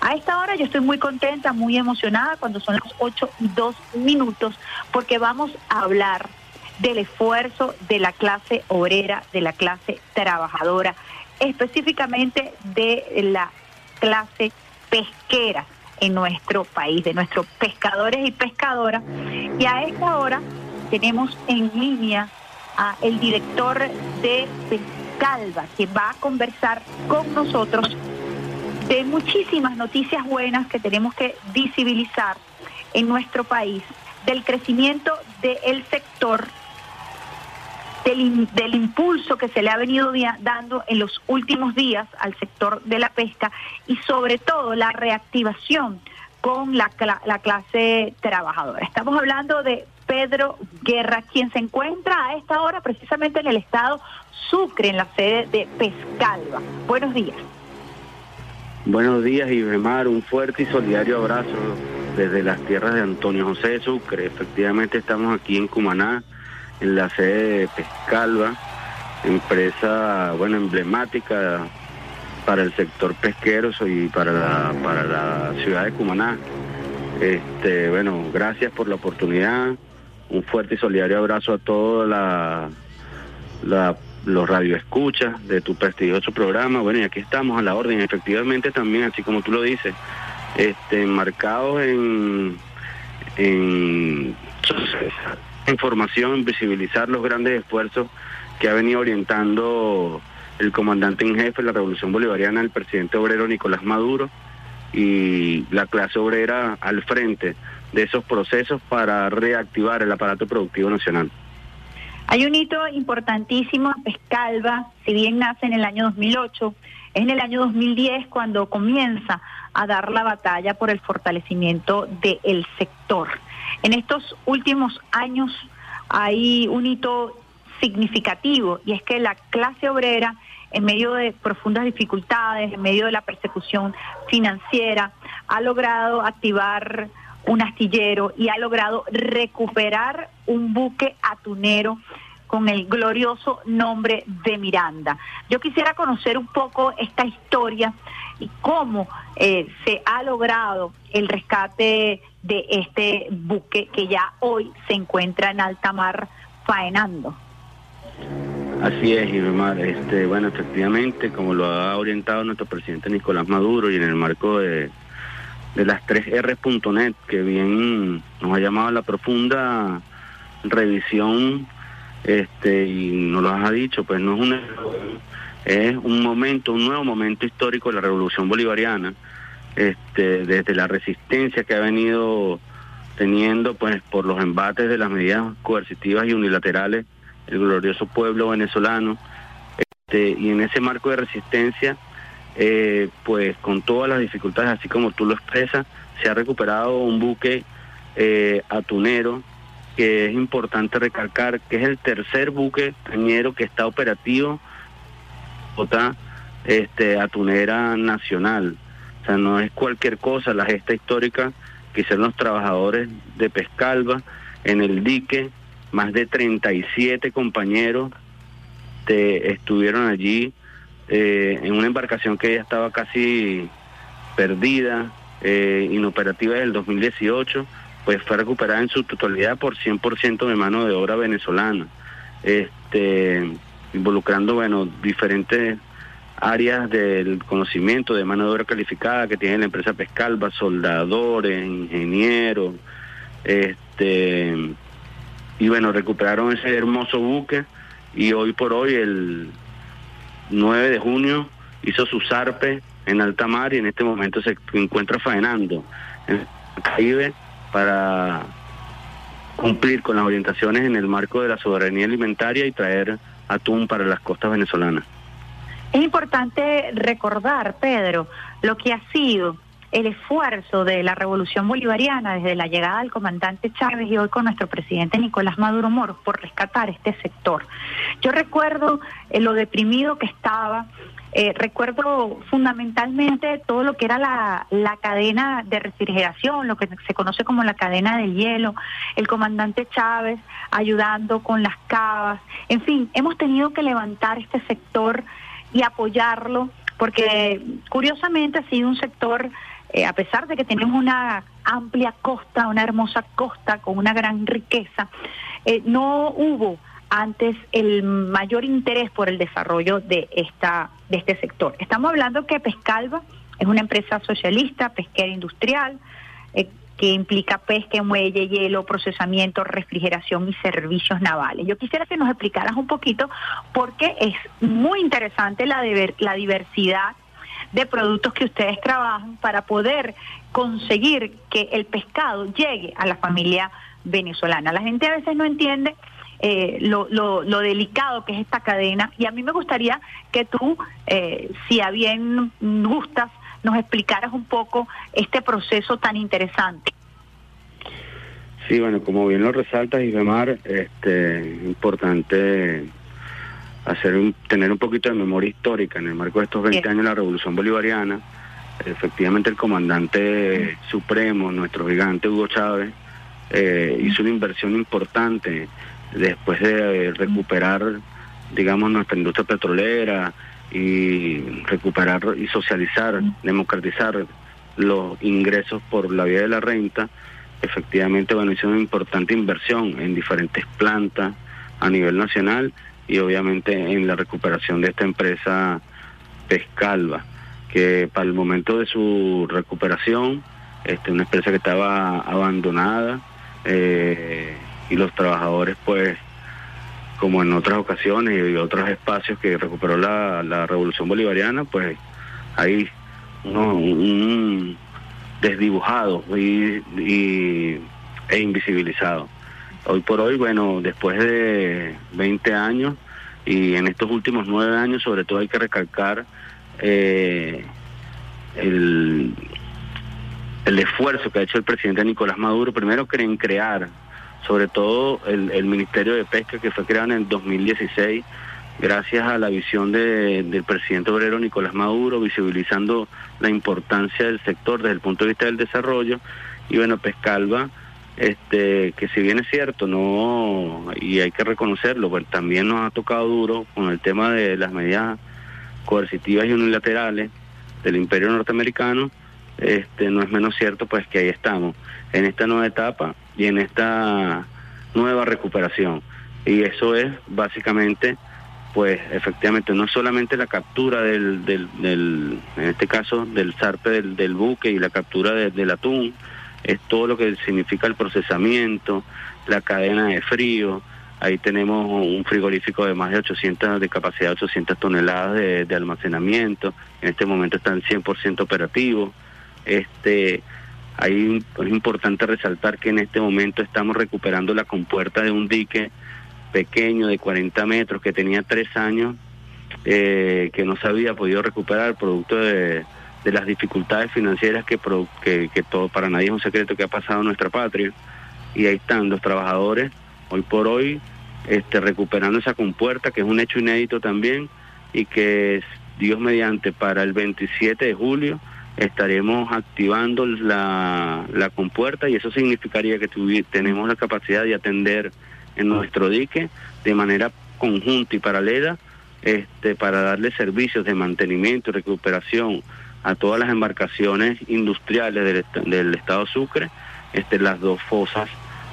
A esta hora yo estoy muy contenta, muy emocionada cuando son las 8 y 2 minutos, porque vamos a hablar del esfuerzo de la clase obrera, de la clase trabajadora, específicamente de la clase pesquera en nuestro país, de nuestros pescadores y pescadoras. Y a esta hora tenemos en línea a el director de Pescalva, que va a conversar con nosotros de muchísimas noticias buenas que tenemos que visibilizar en nuestro país, del crecimiento del sector del, impulso que se le ha venido dando en los últimos días al sector de la pesca y sobre todo la reactivación con la, la clase trabajadora. Estamos hablando de Pedro Guerra, quien se encuentra a esta hora precisamente en el estado Sucre, en la sede de Pescalva. Buenos días. Buenos días, Ibemar. Un fuerte y solidario abrazo desde las tierras de Antonio José de Sucre. Efectivamente estamos aquí en Cumaná en la sede de Pescalva, empresa bueno emblemática para el sector pesquero y para la, para la ciudad de Cumaná. Este, bueno, gracias por la oportunidad. Un fuerte y solidario abrazo a todos la, la, los radioescuchas de tu prestigioso programa. Bueno, y aquí estamos a la orden. Efectivamente también, así como tú lo dices, este, marcados en, en información, visibilizar los grandes esfuerzos que ha venido orientando el comandante en jefe de la Revolución Bolivariana, el presidente obrero Nicolás Maduro, y la clase obrera al frente de esos procesos para reactivar el aparato productivo nacional. Hay un hito importantísimo, Pescalva, si bien nace en el año 2008, es en el año 2010 cuando comienza a dar la batalla por el fortalecimiento del sector. En estos últimos años hay un hito significativo y es que la clase obrera, en medio de profundas dificultades, en medio de la persecución financiera, ha logrado activar un astillero y ha logrado recuperar un buque atunero con el glorioso nombre de Miranda. Yo quisiera conocer un poco esta historia y cómo eh, se ha logrado el rescate de este buque que ya hoy se encuentra en alta mar faenando. Así es, Irmar. Este, bueno, efectivamente, como lo ha orientado nuestro presidente Nicolás Maduro y en el marco de, de las 3R.net, que bien nos ha llamado a la profunda revisión este y nos lo ha dicho, pues no es un es un momento, un nuevo momento histórico de la revolución bolivariana, este, desde la resistencia que ha venido teniendo pues por los embates de las medidas coercitivas y unilaterales el glorioso pueblo venezolano este, y en ese marco de resistencia eh, pues con todas las dificultades así como tú lo expresas se ha recuperado un buque eh, atunero que es importante recalcar que es el tercer buque cañero que está operativo este atunera nacional. O sea, no es cualquier cosa la gesta histórica que hicieron los trabajadores de Pescalva en el dique, más de 37 compañeros estuvieron allí eh, en una embarcación que ya estaba casi perdida, eh, inoperativa desde el 2018, pues fue recuperada en su totalidad por 100% de mano de obra venezolana, este, involucrando, bueno, diferentes áreas del conocimiento de mano de obra calificada que tiene la empresa Pescalva, soldadores, ingenieros, este y bueno, recuperaron ese hermoso buque y hoy por hoy el 9 de junio hizo su zarpe en alta mar y en este momento se encuentra faenando en el Caribe para cumplir con las orientaciones en el marco de la soberanía alimentaria y traer atún para las costas venezolanas. Es importante recordar, Pedro, lo que ha sido el esfuerzo de la revolución bolivariana desde la llegada del comandante Chávez y hoy con nuestro presidente Nicolás Maduro Moros por rescatar este sector. Yo recuerdo eh, lo deprimido que estaba, eh, recuerdo fundamentalmente todo lo que era la, la cadena de refrigeración, lo que se conoce como la cadena del hielo, el comandante Chávez ayudando con las cavas, en fin, hemos tenido que levantar este sector y apoyarlo porque curiosamente ha sido un sector, eh, a pesar de que tenemos una amplia costa, una hermosa costa con una gran riqueza, eh, no hubo antes el mayor interés por el desarrollo de esta de este sector. Estamos hablando que Pescalva es una empresa socialista, pesquera industrial, eh, que implica pesca, muelle, hielo, procesamiento, refrigeración y servicios navales. Yo quisiera que nos explicaras un poquito porque es muy interesante la, la diversidad de productos que ustedes trabajan para poder conseguir que el pescado llegue a la familia venezolana. La gente a veces no entiende eh, lo, lo, delicado que es esta cadena y a mí me gustaría que tú, eh, si a bien gustas, nos explicaras un poco este proceso tan interesante. Sí, bueno, como bien lo resaltas, Isbemar, este, importante hacer un, tener un poquito de memoria histórica en el marco de estos 20 años de la Revolución Bolivariana. Efectivamente, el comandante supremo, nuestro gigante Hugo Chávez, eh, hizo una inversión importante después de recuperar, digamos, nuestra industria petrolera y recuperar y socializar, democratizar los ingresos por la vía de la renta, efectivamente, bueno, hizo una importante inversión en diferentes plantas a nivel nacional y obviamente en la recuperación de esta empresa Pescalva, que para el momento de su recuperación, este, una empresa que estaba abandonada, eh, y los trabajadores pues como en otras ocasiones y otros espacios que recuperó la, la revolución bolivariana pues hay un desdibujado y, e invisibilizado hoy por hoy bueno después de 20 años y en estos últimos nueve años sobre todo hay que recalcar eh, el, el esfuerzo que ha hecho el presidente Nicolás Maduro primero en crear sobre todo el, Ministerio de Pesca que fue creado en el 2016 gracias a la visión del presidente obrero Nicolás Maduro, visibilizando la importancia del sector desde el punto de vista del desarrollo. Y bueno, Pescalva, este, que si bien es cierto, no, y hay que reconocerlo, pues también nos ha tocado duro con el tema de las medidas coercitivas y unilaterales del imperio norteamericano, este, no es menos cierto pues que ahí estamos, en esta nueva etapa y en esta nueva recuperación. Y eso es básicamente, pues efectivamente, no solamente la captura del, del, en este caso, del zarpe del, del buque y la captura del atún, es todo lo que significa el procesamiento, la cadena de frío. Ahí tenemos un frigorífico de más de 800, de capacidad de 800 toneladas de, almacenamiento. En este momento están 100% operativos. Este, Ahí es importante resaltar que en este momento estamos recuperando la compuerta de un dique pequeño de 40 metros que tenía tres años, eh, que no se había podido recuperar producto de, las dificultades financieras que, que, todo para nadie es un secreto que ha pasado en nuestra patria. Y ahí están los trabajadores, hoy por hoy, este, recuperando esa compuerta, que es un hecho inédito también, y que Dios mediante para el 27 de julio estaremos activando la, la compuerta y eso significaría que tenemos la capacidad de atender en nuestro dique de manera conjunta y paralela este, para darle servicios de mantenimiento y recuperación a todas las embarcaciones industriales del, estado Sucre, este, las dos fosas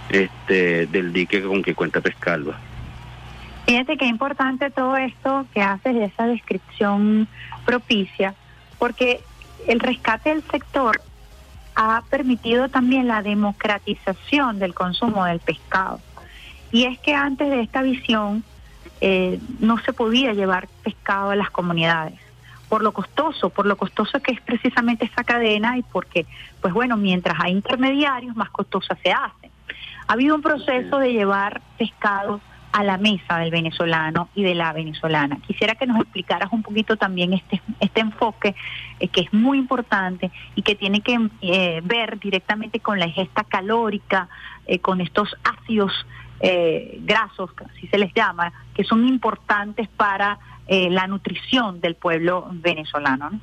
este, del dique con que cuenta Pescalva. Fíjate qué importante todo esto que haces de esa descripción propicia, porque el rescate del sector ha permitido también la democratización del consumo del pescado. Y es que antes de esta visión eh, no se podía llevar pescado a las comunidades por lo costoso, por lo costoso que es precisamente esta cadena y porque, pues bueno, mientras hay intermediarios, más costosa se hace. Ha habido un proceso de llevar pescado a la mesa del venezolano y de la venezolana. Quisiera que nos explicaras un poquito también este, este enfoque eh, que es muy importante y que tiene que eh, ver directamente con la ingesta calórica, eh, con estos ácidos grasos, así se les llama, que son importantes para la nutrición del pueblo venezolano.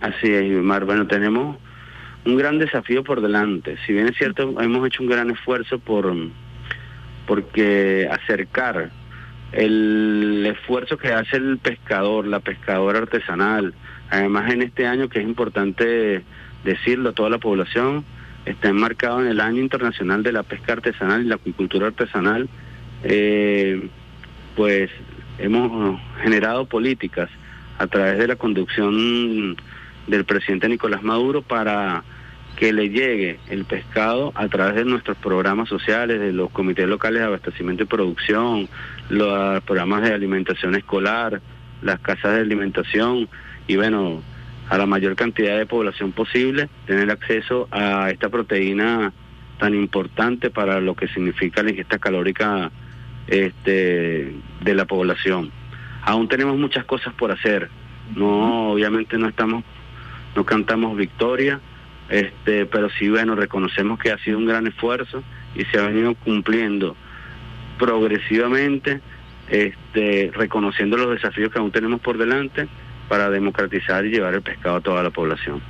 Así es, Mar. Bueno, tenemos un gran desafío por delante. Si bien es cierto, hemos hecho un gran esfuerzo por porque acercar el esfuerzo que hace el pescador, la pescadora artesanal. Además, en este año, que es importante decirlo a toda la población, está enmarcado en el Año Internacional de la Pesca Artesanal y la Acuicultura Artesanal, eh, pues hemos generado políticas a través de la conducción del presidente Nicolás Maduro para que le llegue el pescado a través de nuestros programas sociales, de los comités locales de abastecimiento y producción, los programas de alimentación escolar, las casas de alimentación. Y bueno, a la mayor cantidad de población posible, tener acceso a esta proteína tan importante para lo que significa la ingesta calórica este, de la población. Aún tenemos muchas cosas por hacer. No, obviamente no estamos, no cantamos victoria, este, pero sí, bueno, reconocemos que ha sido un gran esfuerzo y se ha venido cumpliendo progresivamente, este, reconociendo los desafíos que aún tenemos por delante para democratizar y llevar el pescado a toda la población.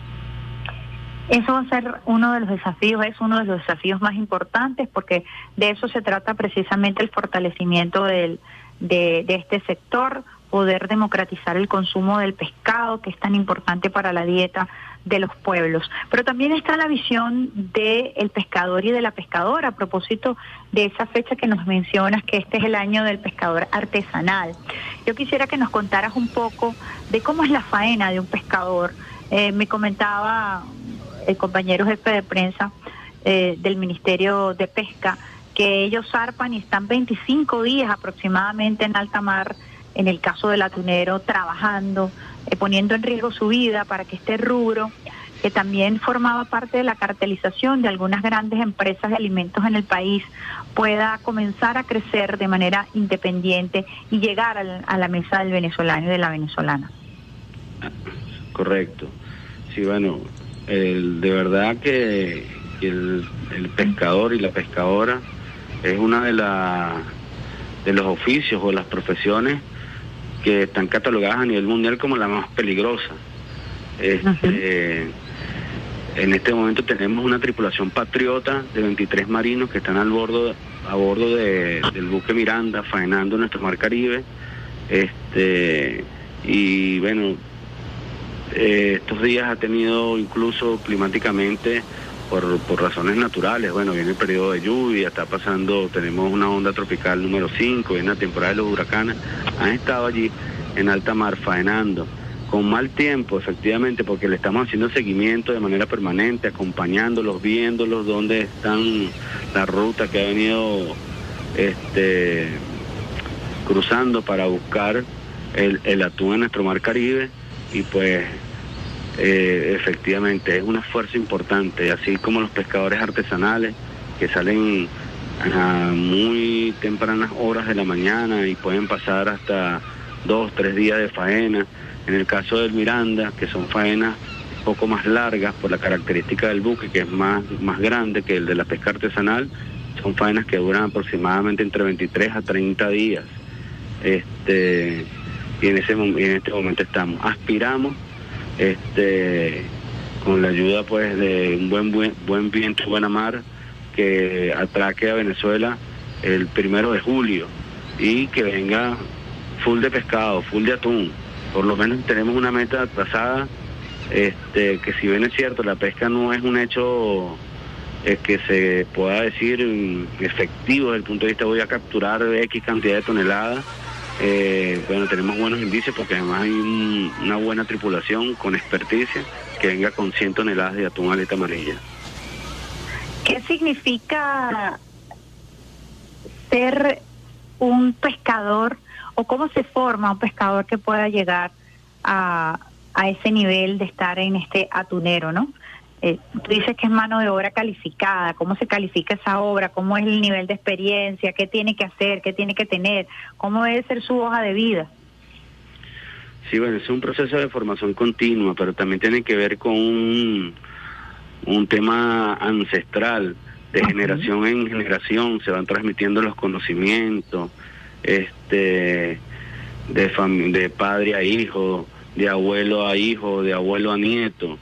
Eso va a ser uno de los desafíos, es uno de los desafíos más importantes porque de eso se trata precisamente el fortalecimiento del, de, de este sector, poder democratizar el consumo del pescado, que es tan importante para la dieta de los pueblos. Pero también está la visión del pescador y de la pescadora, a propósito de esa fecha que nos mencionas, que este es el año del pescador artesanal. Yo quisiera que nos contaras un poco de cómo es la faena de un pescador. Eh, me comentaba el compañero jefe de prensa eh, del Ministerio de Pesca que ellos zarpan y están 25 días aproximadamente en alta mar, en el caso del atunero, trabajando, eh, poniendo en riesgo su vida para que este rubro, que también formaba parte de la cartelización de algunas grandes empresas de alimentos en el país, pueda comenzar a crecer de manera independiente y llegar a la mesa del venezolano y de la venezolana. Correcto. Sí, bueno, el, de verdad que el, pescador y la pescadora es una de, la, de los oficios o las profesiones que están catalogadas a nivel mundial como la más peligrosa. Este, en este momento tenemos una tripulación patriota de 23 marinos que están al bordo, a bordo de, del buque Miranda, faenando nuestro mar Caribe. Este, y bueno, eh, estos días ha tenido incluso climáticamente por, por razones naturales, bueno, viene el periodo de lluvia, está pasando, tenemos una onda tropical número 5, viene la temporada de los huracanes, han estado allí en alta mar faenando, con mal tiempo, efectivamente, porque le estamos haciendo seguimiento de manera permanente, acompañándolos, viéndolos, dónde están la ruta que ha venido este, cruzando para buscar el, el atún en nuestro mar Caribe. Y pues eh, efectivamente es un esfuerzo importante, así como los pescadores artesanales que salen a muy tempranas horas de la mañana y pueden pasar hasta dos, tres días de faena. En el caso del Miranda, que son faenas un poco más largas por la característica del buque, que es más, más grande que el de la pesca artesanal, son faenas que duran aproximadamente entre 23 a 30 días. Este, y en, ese, en este momento estamos. Aspiramos este, con la ayuda pues de un buen, buen, buen viento, buena mar, que atraque a Venezuela el primero de julio y que venga full de pescado, full de atún. Por lo menos tenemos una meta trazada, este, que si bien es cierto, la pesca no es un hecho eh, que se pueda decir efectivo desde el punto de vista voy a capturar X cantidad de toneladas eh, bueno, tenemos buenos indicios porque además hay una buena tripulación con experticia que venga con 100 toneladas de atún aleta amarilla. ¿Qué significa ser un pescador o cómo se forma un pescador que pueda llegar a, a ese nivel de estar en este atunero, ¿no? Eh, tú dices que es mano de obra calificada, ¿cómo se califica esa obra? ¿Cómo es el nivel de experiencia? ¿Qué tiene que hacer? ¿Qué tiene que tener? ¿Cómo debe ser su hoja de vida? Sí, bueno, es un proceso de formación continua, pero también tiene que ver con un, tema ancestral, de generación en generación, se van transmitiendo los conocimientos, este, de, de padre a hijo, de abuelo a hijo, de abuelo a nieto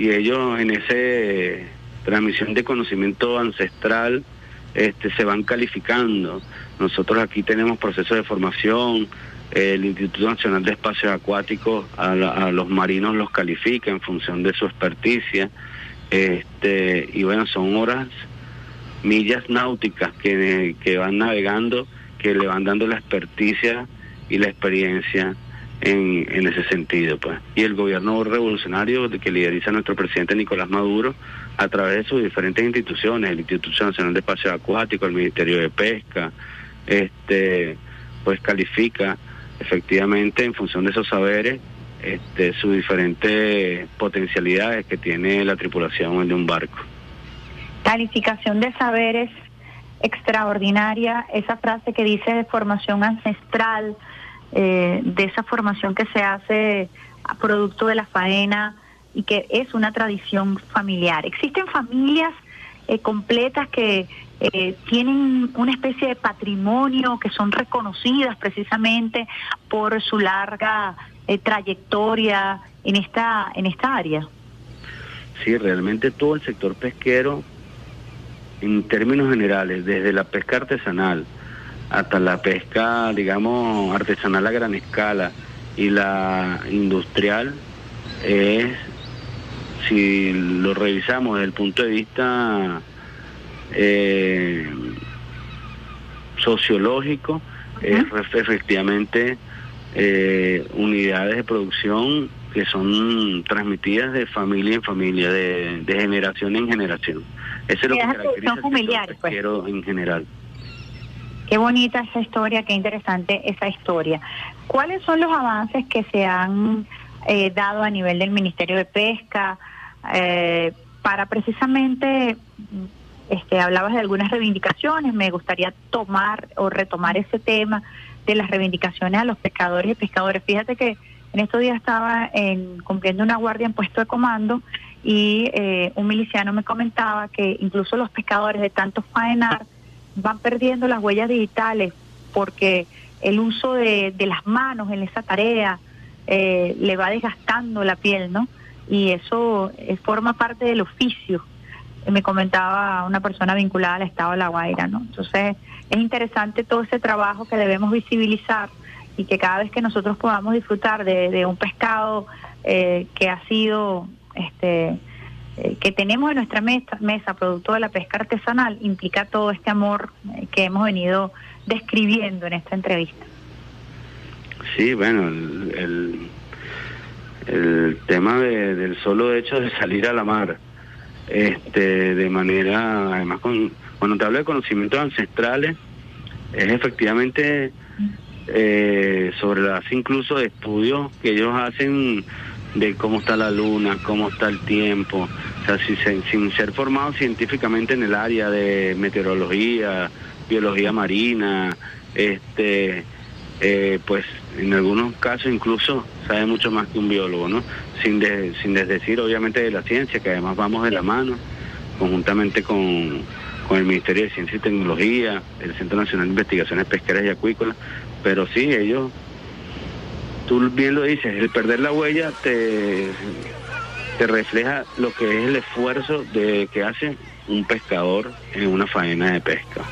y ellos en esa transmisión de conocimiento ancestral este, se van calificando. Nosotros aquí tenemos procesos de formación, el Instituto Nacional de Espacios Acuáticos a, los marinos los califica en función de su experticia. Este, y bueno, son horas, millas náuticas que, que van navegando, que le van dando la experticia y la experiencia en, en ese sentido. pues Y el gobierno revolucionario que lideriza nuestro presidente Nicolás Maduro, a través de sus diferentes instituciones, el Instituto Nacional de Espacios Acuáticos, el Ministerio de Pesca, este pues califica efectivamente en función de esos saberes este, sus diferentes potencialidades que tiene la tripulación de un barco. Calificación de saberes extraordinaria, esa frase que dice de formación ancestral, eh, de esa formación que se hace a producto de la faena y que es una tradición familiar. Existen familias eh, completas que eh, tienen una especie de patrimonio, que son reconocidas precisamente por su larga trayectoria en esta, en esta área. Sí, realmente todo el sector pesquero, en términos generales, desde la pesca artesanal, hasta la pesca, digamos, artesanal a gran escala y la industrial es, si lo revisamos desde el punto de vista eh, sociológico, es efectivamente eh, unidades de producción que son transmitidas de familia en familia, de, generación en generación. Eso es lo que caracteriza el pues. en general. Qué bonita esa historia, qué interesante esa historia. ¿Cuáles son los avances que se han eh, dado a nivel del Ministerio de Pesca eh, para precisamente, este, hablabas de algunas reivindicaciones, me gustaría tomar o retomar ese tema de las reivindicaciones a los pescadores y pescadores. Fíjate que en estos días estaba en, cumpliendo una guardia en puesto de comando y eh, un miliciano me comentaba que incluso los pescadores de tanto faenar, van perdiendo las huellas digitales porque el uso de, las manos en esa tarea eh, le va desgastando la piel, ¿no? Y eso eh, forma parte del oficio. Me comentaba una persona vinculada al Estado de La Guaira, ¿no? Entonces es interesante todo ese trabajo que debemos visibilizar y que cada vez que nosotros podamos disfrutar de, un pescado eh, que ha sido este que tenemos en nuestra mesa, mesa, producto de la pesca artesanal, implica todo este amor eh, que hemos venido describiendo en esta entrevista. Sí, bueno, el, el, tema del solo hecho de salir a la mar, este, de manera, además, con, cuando te hablo de conocimientos ancestrales, es efectivamente eh, sobre la base incluso de estudios que ellos hacen de cómo está la luna, cómo está el tiempo, o sea, sin, ser formado científicamente en el área de meteorología, biología marina, este, eh, pues en algunos casos incluso sabe mucho más que un biólogo, ¿no? Sin, sin desdecir obviamente de la ciencia, que además vamos de la mano, conjuntamente con, con el Ministerio de Ciencia y Tecnología, el Centro Nacional de Investigaciones Pesqueras y Acuícolas, pero sí, ellos tú bien lo dices, el perder la huella te, te refleja lo que es el esfuerzo de que hace un pescador en una faena de pesca.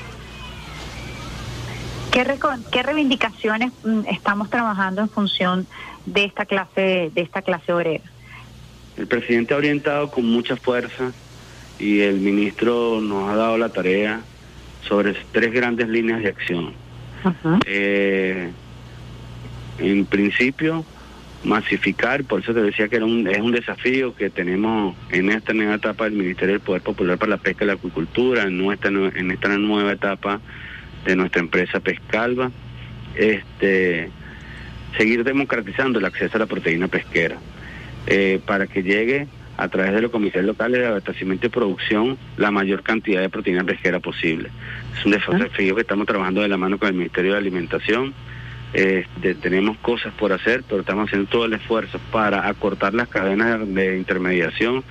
¿Qué, ¿Qué reivindicaciones mm, estamos trabajando en función de esta clase de esta clase obrera? El presidente ha orientado con mucha fuerza y el ministro nos ha dado la tarea sobre tres grandes líneas de acción. Eh, en principio masificar, por eso te decía que era un, es un desafío que tenemos en esta nueva etapa del Ministerio del Poder Popular para la Pesca y la Acuicultura, en, nuestra, en esta nueva etapa de nuestra empresa Pescalva, este, seguir democratizando el acceso a la proteína pesquera, eh, para que llegue a través de los comités locales de abastecimiento y producción la mayor cantidad de proteína pesquera posible. Es un desafío que estamos trabajando de la mano con el Ministerio de Alimentación, este, tenemos cosas por hacer, pero estamos haciendo todo el esfuerzo para acortar las cadenas de intermediación,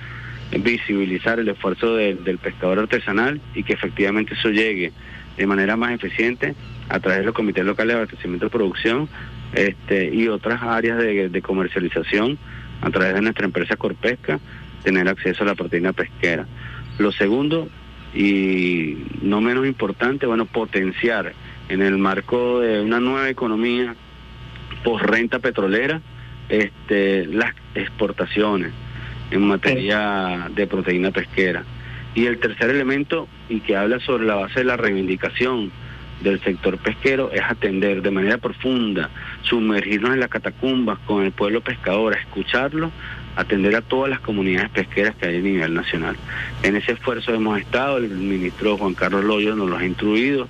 visibilizar el esfuerzo del pescador artesanal y que efectivamente eso llegue de manera más eficiente a través de los comités locales de abastecimiento y producción este, y otras áreas de, de comercialización a través de nuestra empresa Corpesca, tener acceso a la proteína pesquera. Lo segundo, y no menos importante, bueno, potenciar en el marco de una nueva economía por renta petrolera este, las exportaciones en materia de proteína pesquera. Y el tercer elemento, y que habla sobre la base de la reivindicación del sector pesquero, es atender de manera profunda, sumergirnos en las catacumbas con el pueblo pescador, escucharlo, atender a todas las comunidades pesqueras que hay a nivel nacional. En ese esfuerzo hemos estado, el ministro Juan Carlos Loyo nos lo ha instruido,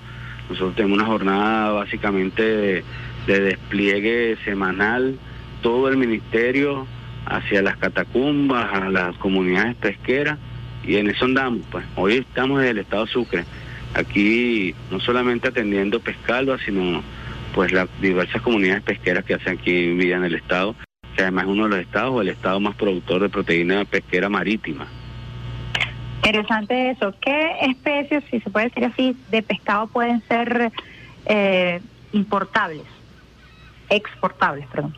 nosotros tenemos una jornada básicamente de, de despliegue semanal, todo el ministerio hacia las catacumbas, a las comunidades pesqueras, y en eso andamos. Pues hoy estamos en el estado Sucre, aquí no solamente atendiendo Pescalva, sino pues las diversas comunidades pesqueras que hacen aquí vida en el estado, que además es uno de los estados o el estado más productor de proteína pesquera marítima. Interesante eso. ¿Qué especies, si se puede decir así, de pescado pueden ser eh, importables, exportables, perdón?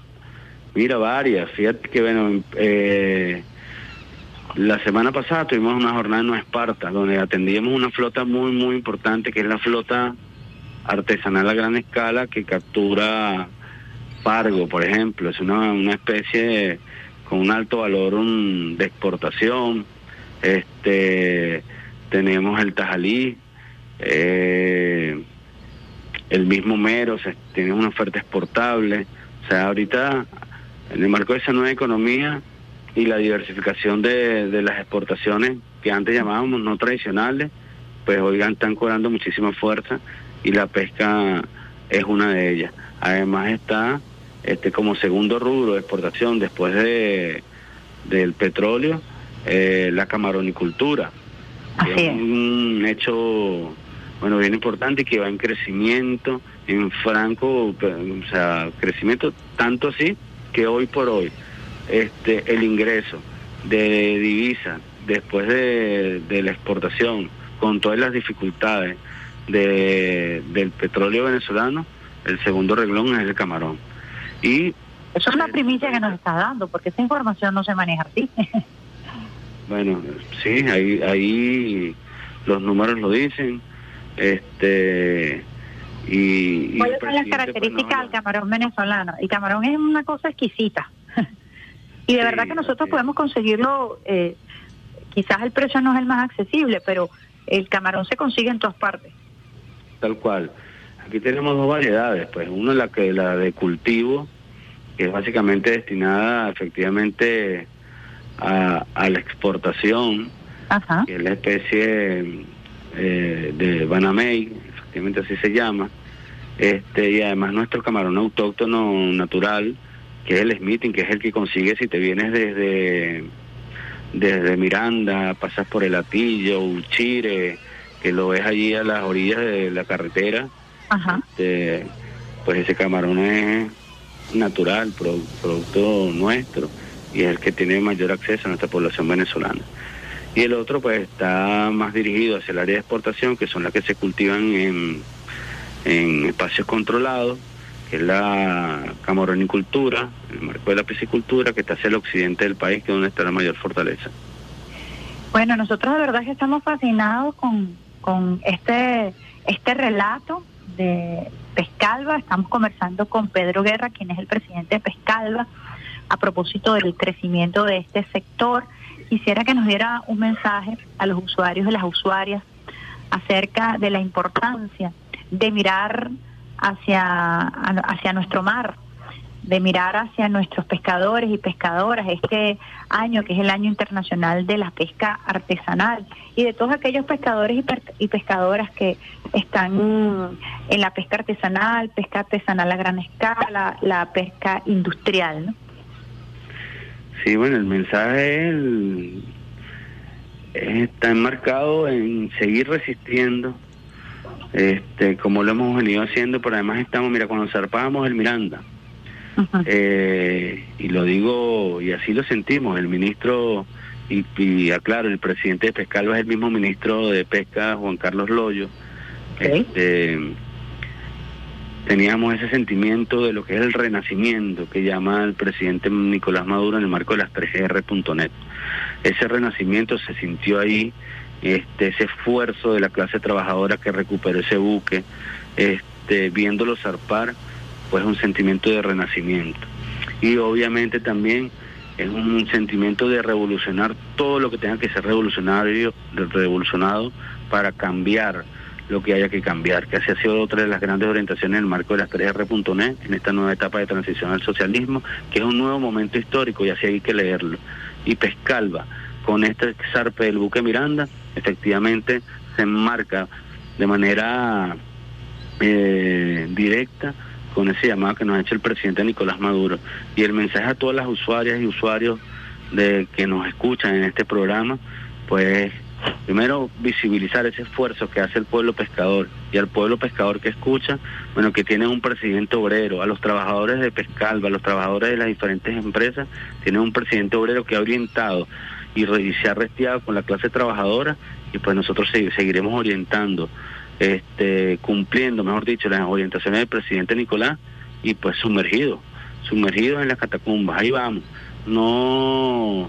Mira, varias. Fíjate que, bueno, eh, la semana pasada tuvimos una jornada en Esparta, donde atendíamos una flota muy, muy importante, que es la flota artesanal a gran escala que captura pargo, por ejemplo. Es una, una especie con un alto valor de exportación. Este, tenemos el tajalí, eh, el mismo mero, tiene una oferta exportable. O sea, ahorita en el marco de esa nueva economía y la diversificación de, las exportaciones que antes llamábamos no tradicionales, pues hoy están cobrando muchísima fuerza y la pesca es una de ellas. Además está este como segundo rubro de exportación después de del petróleo, eh, la camaronicultura. es un hecho bueno bien importante que va en crecimiento, en franco, o sea, crecimiento tanto así que hoy por hoy este el ingreso de divisa después de, la exportación con todas las dificultades de, del petróleo venezolano el segundo reglón es el camarón. Y eso es una primicia que nos está dando porque esa información no se maneja así bueno sí ahí ahí los números lo dicen este y, ¿Cuáles son las pues, características del camarón venezolano? El camarón es una cosa exquisita. y de verdad que nosotros podemos conseguirlo, eh, quizás el precio no es el más accesible, pero el camarón se consigue en todas partes. Tal cual. Aquí tenemos dos variedades, pues es la que la de cultivo, que es básicamente destinada efectivamente a, la exportación, que es la especie eh, de Banamey, efectivamente así se llama, este y además nuestro camarón autóctono natural, que es el Smithing, que es el que consigues si te vienes desde desde Miranda, pasas por el Atillo, Uchire, que lo ves allí a las orillas de la carretera, este, pues ese camarón es natural, producto nuestro, y es el que tiene mayor acceso a nuestra población venezolana y el otro pues está más dirigido hacia el área de exportación, que son las que se cultivan en, en espacios controlados, que es la camaronicultura, el marco de la piscicultura, que está hacia el occidente del país, que es donde está la mayor fortaleza. Bueno, nosotros de verdad que estamos fascinados con, con este, este relato de Pescalva. Estamos conversando con Pedro Guerra, quien es el presidente de Pescalva, a propósito del crecimiento de este sector quisiera que nos diera un mensaje a los usuarios y las usuarias acerca de la importancia de mirar hacia, hacia nuestro mar, de mirar hacia nuestros pescadores y pescadoras este año que es el año internacional de la pesca artesanal y de todos aquellos pescadores y, pescadoras que están en la pesca artesanal, pesca artesanal a gran escala, la pesca industrial. ¿no? Sí, bueno, el mensaje está enmarcado en seguir resistiendo, este, como lo hemos venido haciendo, pero además estamos, mira, cuando zarpábamos el Miranda, eh, y lo digo, y así lo sentimos, el ministro, y, y aclaro, el presidente de Pescalva es el mismo ministro de Pesca, Juan Carlos Loyo, este, teníamos ese sentimiento de lo que es el renacimiento que llama el presidente Nicolás Maduro en el marco de las 3R.net. ese renacimiento se sintió ahí, este, ese esfuerzo de la clase trabajadora que recuperó ese buque, este, viéndolo zarpar, pues un sentimiento de renacimiento. Y obviamente también es un sentimiento de revolucionar todo lo que tenga que ser revolucionario, revolucionado para cambiar lo que haya que cambiar, que así ha sido otra de las grandes orientaciones en el marco de las 3R.net en esta nueva etapa de transición al socialismo, que es un nuevo momento histórico y así hay que leerlo. Y Pescalva, con este zarpe del buque Miranda, efectivamente se enmarca de manera eh, directa con ese llamado que nos ha hecho el presidente Nicolás Maduro. Y el mensaje a todas las usuarias y usuarios de que nos escuchan en este programa, pues primero visibilizar ese esfuerzo que hace el pueblo pescador y al pueblo pescador que escucha, bueno, que tiene un presidente obrero, a los trabajadores de Pescalva, a los trabajadores de las diferentes empresas, tiene un presidente obrero que ha orientado y, se ha restiado con la clase trabajadora y pues nosotros seguiremos orientando, este, cumpliendo, mejor dicho, las orientaciones del presidente Nicolás y pues sumergidos, sumergidos en las catacumbas, ahí vamos, no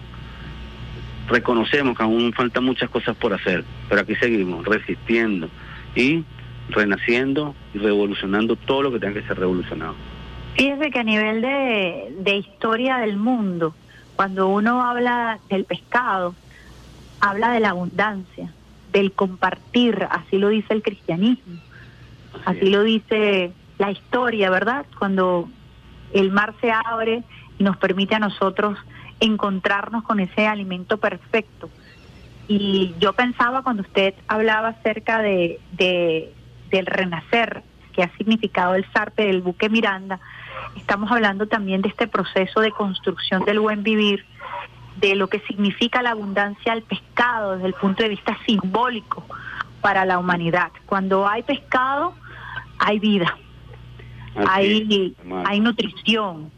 reconocemos que aún faltan muchas cosas por hacer, pero aquí seguimos resistiendo y renaciendo y revolucionando todo lo que tenga que ser revolucionado. Fíjese que a nivel de, de historia del mundo, cuando uno habla del pescado, habla de la abundancia, del compartir, así lo dice el cristianismo, así lo dice la historia, ¿verdad? Cuando el mar se abre y nos permite a nosotros encontrarnos con ese alimento perfecto. Y yo pensaba cuando usted hablaba acerca de, del renacer, que ha significado el zarpe del buque Miranda, estamos hablando también de este proceso de construcción del buen vivir, de lo que significa la abundancia al pescado desde el punto de vista simbólico para la humanidad. Cuando hay pescado, hay vida, hay, hay nutrición,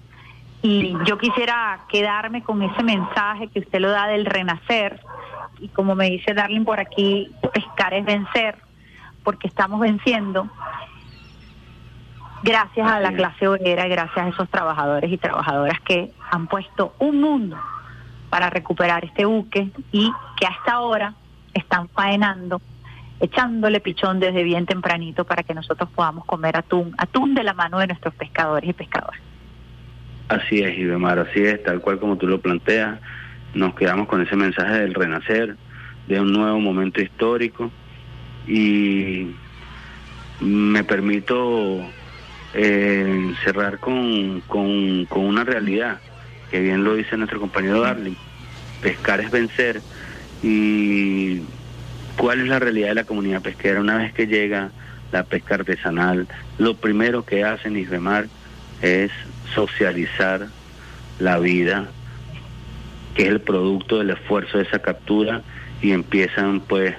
y yo quisiera quedarme con ese mensaje que usted lo da del renacer. Y como me dice Darling por aquí, pescar es vencer, porque estamos venciendo gracias a la clase obrera y gracias a esos trabajadores y trabajadoras que han puesto un mundo para recuperar este buque y que hasta ahora están faenando, echándole pichón desde bien tempranito para que nosotros podamos comer atún, atún de la mano de nuestros pescadores y pescadoras. Así es, Ibemar, así es, tal cual como tú lo planteas. Nos quedamos con ese mensaje del renacer, de un nuevo momento histórico y me permito eh, cerrar con, con, con una realidad, que bien lo dice nuestro compañero Darling. Pescar es vencer y cuál es la realidad de la comunidad pesquera una vez que llega la pesca artesanal. Lo primero que hacen Isbemar es socializar la vida, que es el producto del esfuerzo de esa captura, y empiezan pues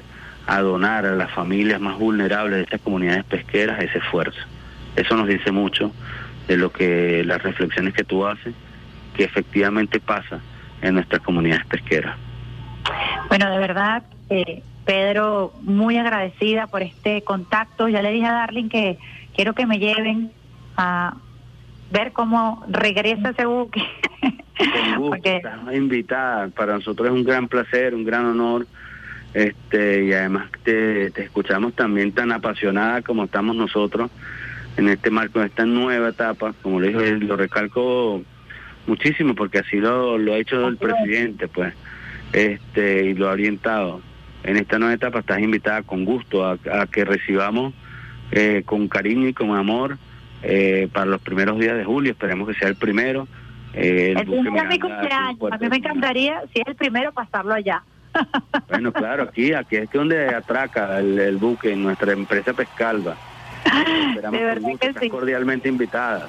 a donar a las familias más vulnerables de estas comunidades pesqueras ese esfuerzo. Eso nos dice mucho de lo que las reflexiones que tú haces, que efectivamente pasa en nuestras comunidades pesqueras. Bueno, de verdad, eh, Pedro, muy agradecida por este contacto. Ya le dije a Darling que quiero que me lleven a ver cómo regresa ese buque. Con gusto, invitada. Para nosotros es un gran placer, un gran honor. Este, y además te, te escuchamos también tan apasionada como estamos nosotros en este marco, de esta nueva etapa. Como le digo, lo recalco muchísimo porque así lo, lo ha hecho el presidente, pues, este, y lo ha orientado. En esta nueva etapa estás invitada con gusto a, que recibamos eh, con cariño y con amor eh, para los primeros días de julio, esperemos que sea el primero. Eh, el mi cumpleaños, a mí me encantaría, si es el primero, pasarlo allá. Bueno, claro, aquí, aquí es donde atraca el, buque en nuestra empresa Pescalva. Esperamos de verdad que sí. cordialmente invitada.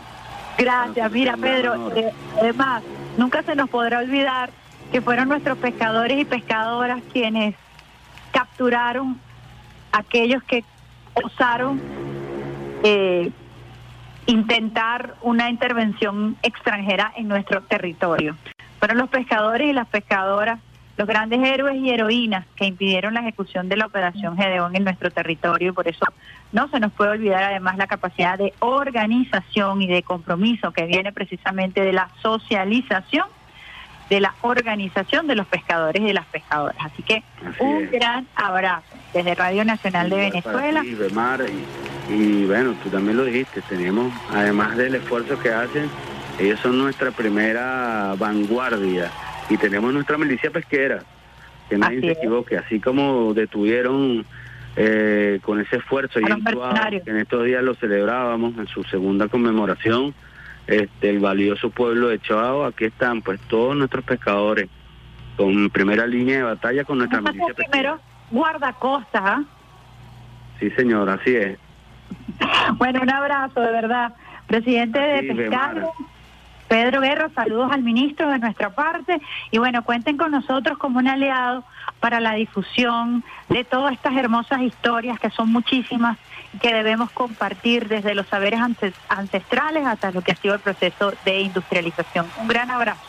Gracias, mira Pedro, eh, además, nunca se nos podrá olvidar que fueron nuestros pescadores y pescadoras quienes capturaron aquellos que usaron eh, intentar una intervención extranjera en nuestro territorio. Fueron los pescadores y las pescadoras los grandes héroes y heroínas que impidieron la ejecución de la operación Gedeón en nuestro territorio y por eso no se nos puede olvidar además la capacidad de organización y de compromiso que viene precisamente de la socialización de la Organización de los Pescadores y de las Pescadoras. Así que un gran abrazo desde Radio Nacional de Venezuela. y, bueno, tú también lo dijiste, tenemos, además del esfuerzo que hacen, ellos son nuestra primera vanguardia y tenemos nuestra milicia pesquera, que nadie se equivoque, así como detuvieron eh, con ese esfuerzo y en estos días lo celebrábamos en su segunda conmemoración, este, el valioso pueblo de Chao, aquí están pues todos nuestros pescadores con primera línea de batalla con nuestra milicia primero guardacostas, ¿ah? Sí, señor, así es. bueno, un abrazo, de verdad. Presidente de Pescado, Pedro Guerra, saludos al ministro de nuestra parte y bueno, cuenten con nosotros como un aliado para la difusión de todas estas hermosas historias que son muchísimas que debemos compartir desde los saberes ancestrales hasta lo que ha sido el proceso de industrialización. Un gran abrazo.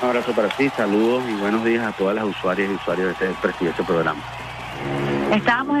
Un abrazo para ti, saludos y buenos días a todas las usuarias y usuarios de este prestigioso programa. Estábamos